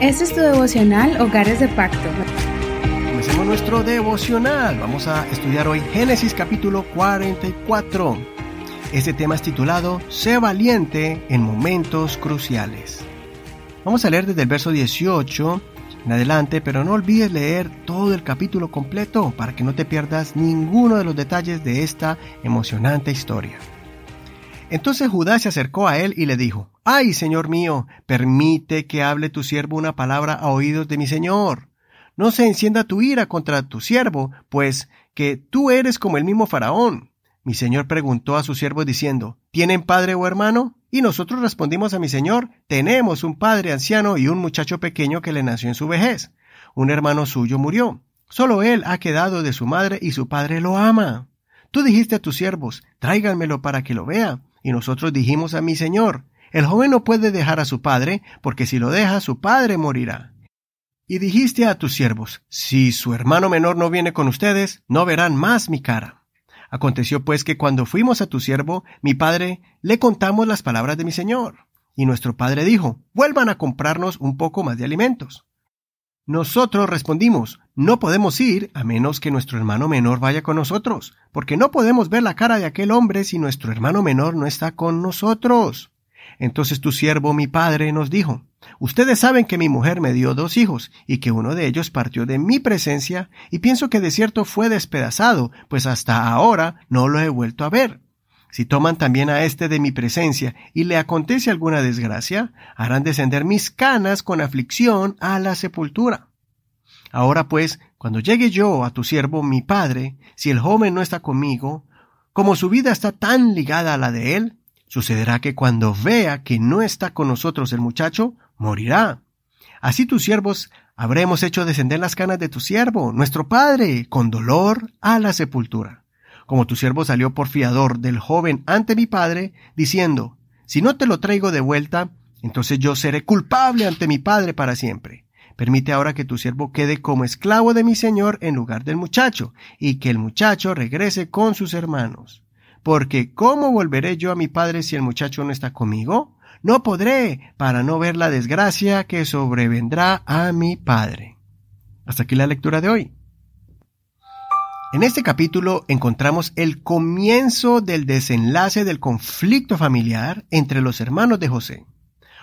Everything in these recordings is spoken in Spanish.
Este es tu devocional Hogares de Pacto. Comencemos nuestro devocional. Vamos a estudiar hoy Génesis capítulo 44. Este tema es titulado Sé valiente en momentos cruciales. Vamos a leer desde el verso 18 en adelante, pero no olvides leer todo el capítulo completo para que no te pierdas ninguno de los detalles de esta emocionante historia. Entonces Judá se acercó a él y le dijo, Ay, señor mío, permite que hable tu siervo una palabra a oídos de mi señor. No se encienda tu ira contra tu siervo, pues que tú eres como el mismo faraón. Mi señor preguntó a su siervo diciendo, ¿Tienen padre o hermano? Y nosotros respondimos a mi señor, tenemos un padre anciano y un muchacho pequeño que le nació en su vejez. Un hermano suyo murió. Solo él ha quedado de su madre y su padre lo ama. Tú dijiste a tus siervos, tráiganmelo para que lo vea. Y nosotros dijimos a mi señor, el joven no puede dejar a su padre, porque si lo deja, su padre morirá. Y dijiste a tus siervos, si su hermano menor no viene con ustedes, no verán más mi cara. Aconteció pues que cuando fuimos a tu siervo, mi padre, le contamos las palabras de mi señor. Y nuestro padre dijo, vuelvan a comprarnos un poco más de alimentos. Nosotros respondimos, no podemos ir a menos que nuestro hermano menor vaya con nosotros, porque no podemos ver la cara de aquel hombre si nuestro hermano menor no está con nosotros. Entonces tu siervo, mi padre, nos dijo, Ustedes saben que mi mujer me dio dos hijos y que uno de ellos partió de mi presencia y pienso que de cierto fue despedazado, pues hasta ahora no lo he vuelto a ver. Si toman también a este de mi presencia y le acontece alguna desgracia, harán descender mis canas con aflicción a la sepultura. Ahora pues, cuando llegue yo a tu siervo mi padre, si el joven no está conmigo, como su vida está tan ligada a la de él, Sucederá que cuando vea que no está con nosotros el muchacho, morirá. Así tus siervos habremos hecho descender las canas de tu siervo, nuestro padre, con dolor a la sepultura. Como tu siervo salió por fiador del joven ante mi padre, diciendo, si no te lo traigo de vuelta, entonces yo seré culpable ante mi padre para siempre. Permite ahora que tu siervo quede como esclavo de mi señor en lugar del muchacho, y que el muchacho regrese con sus hermanos porque ¿cómo volveré yo a mi padre si el muchacho no está conmigo? No podré, para no ver la desgracia que sobrevendrá a mi padre. Hasta aquí la lectura de hoy. En este capítulo encontramos el comienzo del desenlace del conflicto familiar entre los hermanos de José.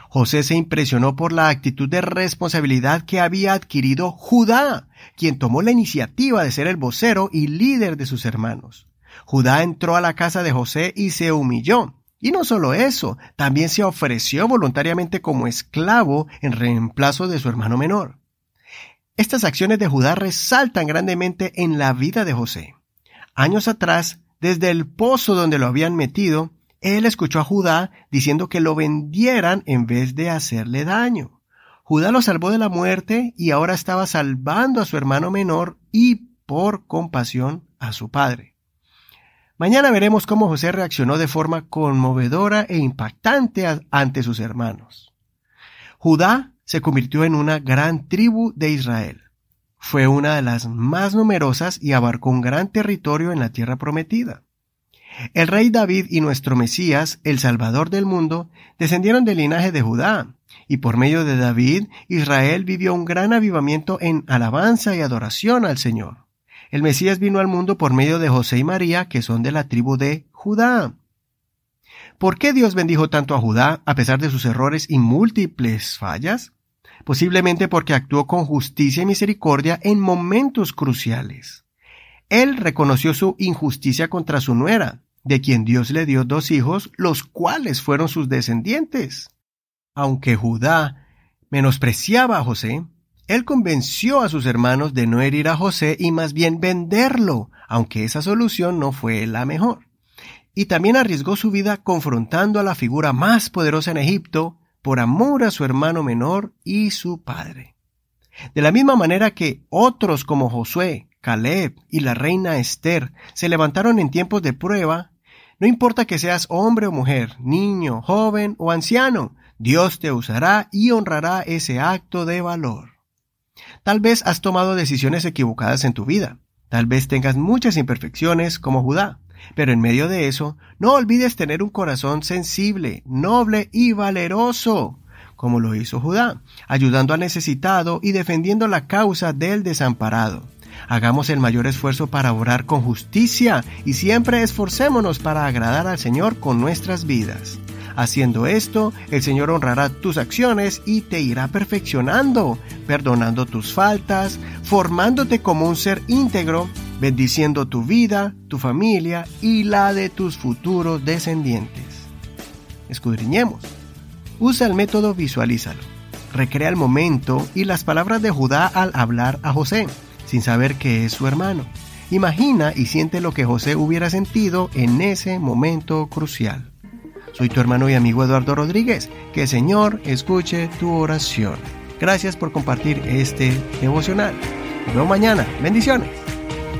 José se impresionó por la actitud de responsabilidad que había adquirido Judá, quien tomó la iniciativa de ser el vocero y líder de sus hermanos. Judá entró a la casa de José y se humilló. Y no solo eso, también se ofreció voluntariamente como esclavo en reemplazo de su hermano menor. Estas acciones de Judá resaltan grandemente en la vida de José. Años atrás, desde el pozo donde lo habían metido, él escuchó a Judá diciendo que lo vendieran en vez de hacerle daño. Judá lo salvó de la muerte y ahora estaba salvando a su hermano menor y, por compasión, a su padre. Mañana veremos cómo José reaccionó de forma conmovedora e impactante ante sus hermanos. Judá se convirtió en una gran tribu de Israel. Fue una de las más numerosas y abarcó un gran territorio en la tierra prometida. El rey David y nuestro Mesías, el Salvador del mundo, descendieron del linaje de Judá, y por medio de David, Israel vivió un gran avivamiento en alabanza y adoración al Señor. El Mesías vino al mundo por medio de José y María, que son de la tribu de Judá. ¿Por qué Dios bendijo tanto a Judá a pesar de sus errores y múltiples fallas? Posiblemente porque actuó con justicia y misericordia en momentos cruciales. Él reconoció su injusticia contra su nuera, de quien Dios le dio dos hijos, los cuales fueron sus descendientes. Aunque Judá menospreciaba a José, él convenció a sus hermanos de no herir a José y más bien venderlo, aunque esa solución no fue la mejor. Y también arriesgó su vida confrontando a la figura más poderosa en Egipto por amor a su hermano menor y su padre. De la misma manera que otros como Josué, Caleb y la reina Esther se levantaron en tiempos de prueba, no importa que seas hombre o mujer, niño, joven o anciano, Dios te usará y honrará ese acto de valor. Tal vez has tomado decisiones equivocadas en tu vida. Tal vez tengas muchas imperfecciones como Judá. Pero en medio de eso, no olvides tener un corazón sensible, noble y valeroso. como lo hizo Judá, ayudando al necesitado y defendiendo la causa del desamparado. Hagamos el mayor esfuerzo para orar con justicia y siempre esforcémonos para agradar al Señor con nuestras vidas. Haciendo esto, el Señor honrará tus acciones y te irá perfeccionando, perdonando tus faltas, formándote como un ser íntegro, bendiciendo tu vida, tu familia y la de tus futuros descendientes. Escudriñemos. Usa el método visualízalo. Recrea el momento y las palabras de Judá al hablar a José sin saber que es su hermano. Imagina y siente lo que José hubiera sentido en ese momento crucial. Soy tu hermano y amigo Eduardo Rodríguez. Que el Señor escuche tu oración. Gracias por compartir este devocional. Nos vemos mañana. Bendiciones.